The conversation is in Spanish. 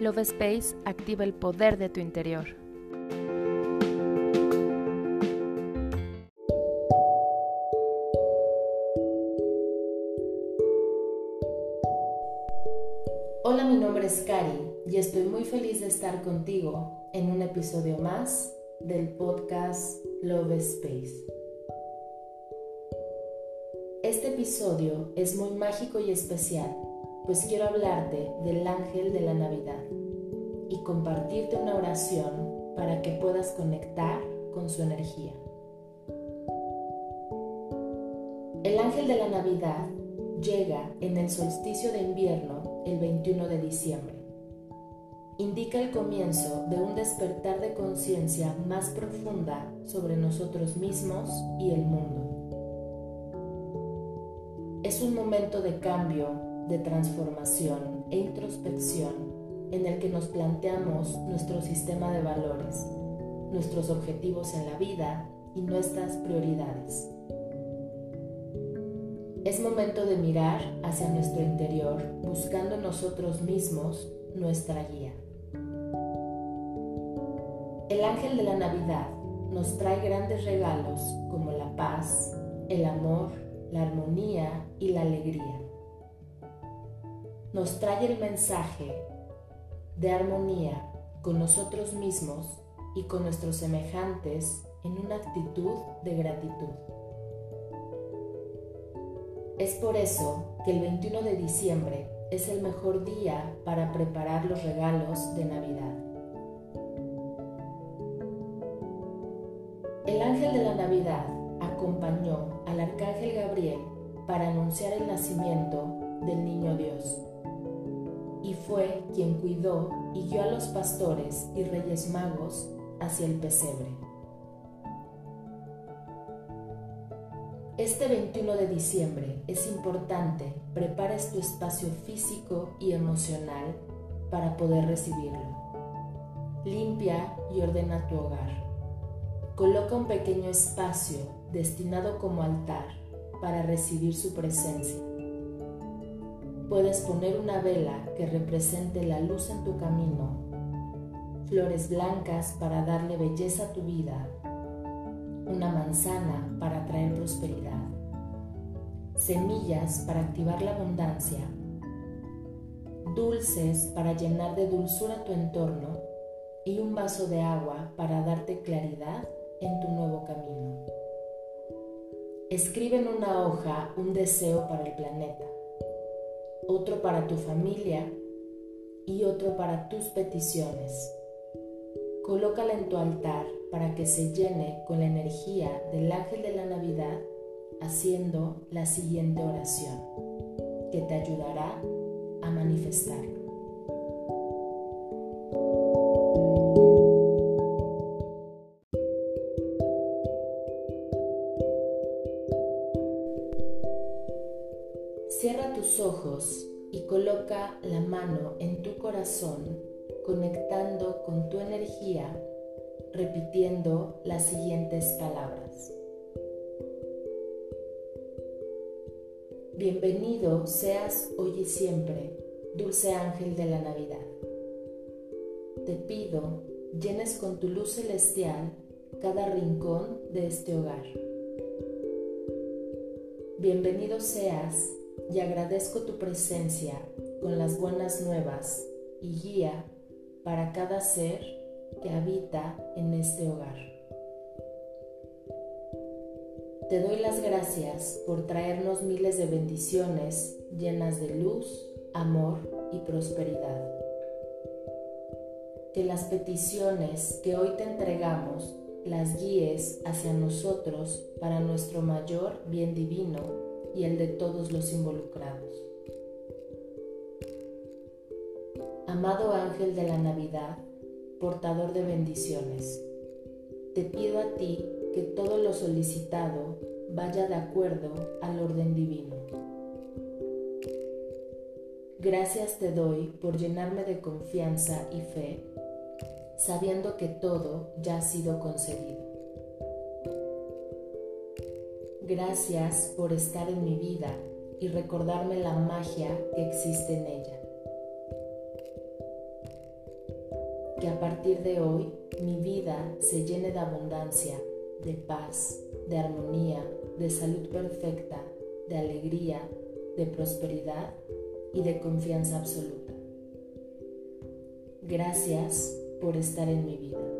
Love Space activa el poder de tu interior. Hola, mi nombre es Cari y estoy muy feliz de estar contigo en un episodio más del podcast Love Space. Este episodio es muy mágico y especial, pues quiero hablarte del ángel de la Navidad y compartirte una oración para que puedas conectar con su energía. El ángel de la Navidad llega en el solsticio de invierno el 21 de diciembre. Indica el comienzo de un despertar de conciencia más profunda sobre nosotros mismos y el mundo. Es un momento de cambio, de transformación e introspección en el que nos planteamos nuestro sistema de valores, nuestros objetivos en la vida y nuestras prioridades. Es momento de mirar hacia nuestro interior buscando nosotros mismos nuestra guía. El ángel de la Navidad nos trae grandes regalos como la paz, el amor, la armonía y la alegría. Nos trae el mensaje de armonía con nosotros mismos y con nuestros semejantes en una actitud de gratitud. Es por eso que el 21 de diciembre es el mejor día para preparar los regalos de Navidad. El ángel de la Navidad acompañó al arcángel Gabriel para anunciar el nacimiento del niño Dios y fue quien cuidó y guió a los pastores y reyes magos hacia el pesebre. Este 21 de diciembre es importante prepares tu espacio físico y emocional para poder recibirlo. Limpia y ordena tu hogar. Coloca un pequeño espacio destinado como altar para recibir su presencia. Puedes poner una vela que represente la luz en tu camino, flores blancas para darle belleza a tu vida una manzana para traer prosperidad, semillas para activar la abundancia, dulces para llenar de dulzura tu entorno y un vaso de agua para darte claridad en tu nuevo camino. Escribe en una hoja un deseo para el planeta, otro para tu familia y otro para tus peticiones. Colócala en tu altar para que se llene con la energía del ángel de la Navidad haciendo la siguiente oración que te ayudará a manifestarlo. Ojos y coloca la mano en tu corazón conectando con tu energía repitiendo las siguientes palabras. Bienvenido seas hoy y siempre, dulce ángel de la Navidad. Te pido llenes con tu luz celestial cada rincón de este hogar. Bienvenido seas y agradezco tu presencia con las buenas nuevas y guía para cada ser que habita en este hogar. Te doy las gracias por traernos miles de bendiciones llenas de luz, amor y prosperidad. Que las peticiones que hoy te entregamos las guíes hacia nosotros para nuestro mayor bien divino y el de todos los involucrados. Amado ángel de la Navidad, portador de bendiciones. Te pido a ti que todo lo solicitado vaya de acuerdo al orden divino. Gracias te doy por llenarme de confianza y fe, sabiendo que todo ya ha sido concedido. Gracias por estar en mi vida y recordarme la magia que existe en ella. que a partir de hoy mi vida se llene de abundancia, de paz, de armonía, de salud perfecta, de alegría, de prosperidad y de confianza absoluta. Gracias por estar en mi vida.